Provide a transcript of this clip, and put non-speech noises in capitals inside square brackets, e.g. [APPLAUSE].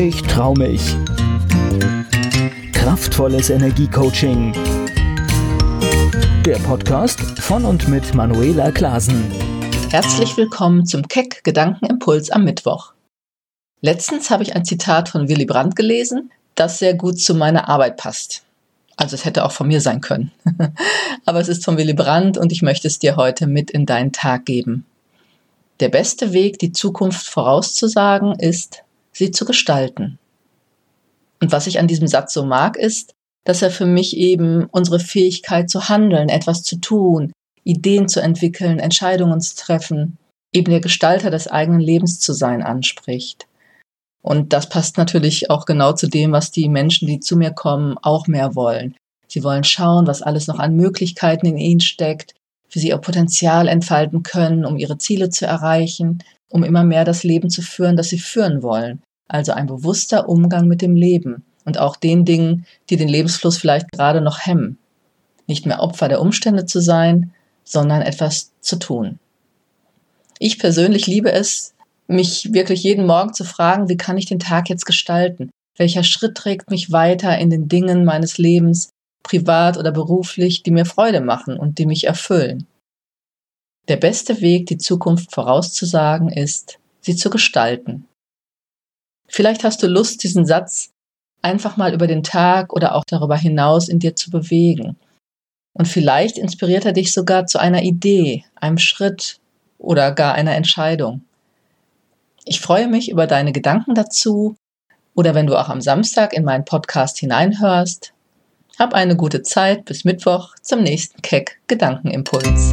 ich trau mich. Kraftvolles Energiecoaching. Der Podcast von und mit Manuela Klasen. Herzlich willkommen zum Keck Gedankenimpuls am Mittwoch. Letztens habe ich ein Zitat von Willy Brandt gelesen, das sehr gut zu meiner Arbeit passt. Also es hätte auch von mir sein können. [LAUGHS] Aber es ist von Willy Brandt und ich möchte es dir heute mit in deinen Tag geben. Der beste Weg, die Zukunft vorauszusagen, ist, sie zu gestalten. Und was ich an diesem Satz so mag, ist, dass er für mich eben unsere Fähigkeit zu handeln, etwas zu tun, Ideen zu entwickeln, Entscheidungen zu treffen, eben der Gestalter des eigenen Lebens zu sein anspricht. Und das passt natürlich auch genau zu dem, was die Menschen, die zu mir kommen, auch mehr wollen. Sie wollen schauen, was alles noch an Möglichkeiten in ihnen steckt, wie sie ihr Potenzial entfalten können, um ihre Ziele zu erreichen, um immer mehr das Leben zu führen, das sie führen wollen. Also ein bewusster Umgang mit dem Leben und auch den Dingen, die den Lebensfluss vielleicht gerade noch hemmen. Nicht mehr Opfer der Umstände zu sein, sondern etwas zu tun. Ich persönlich liebe es, mich wirklich jeden Morgen zu fragen, wie kann ich den Tag jetzt gestalten? Welcher Schritt trägt mich weiter in den Dingen meines Lebens, privat oder beruflich, die mir Freude machen und die mich erfüllen. Der beste Weg, die Zukunft vorauszusagen, ist, sie zu gestalten. Vielleicht hast du Lust, diesen Satz einfach mal über den Tag oder auch darüber hinaus in dir zu bewegen. Und vielleicht inspiriert er dich sogar zu einer Idee, einem Schritt oder gar einer Entscheidung. Ich freue mich über deine Gedanken dazu oder wenn du auch am Samstag in meinen Podcast hineinhörst, hab eine gute Zeit bis Mittwoch zum nächsten Keck Gedankenimpuls.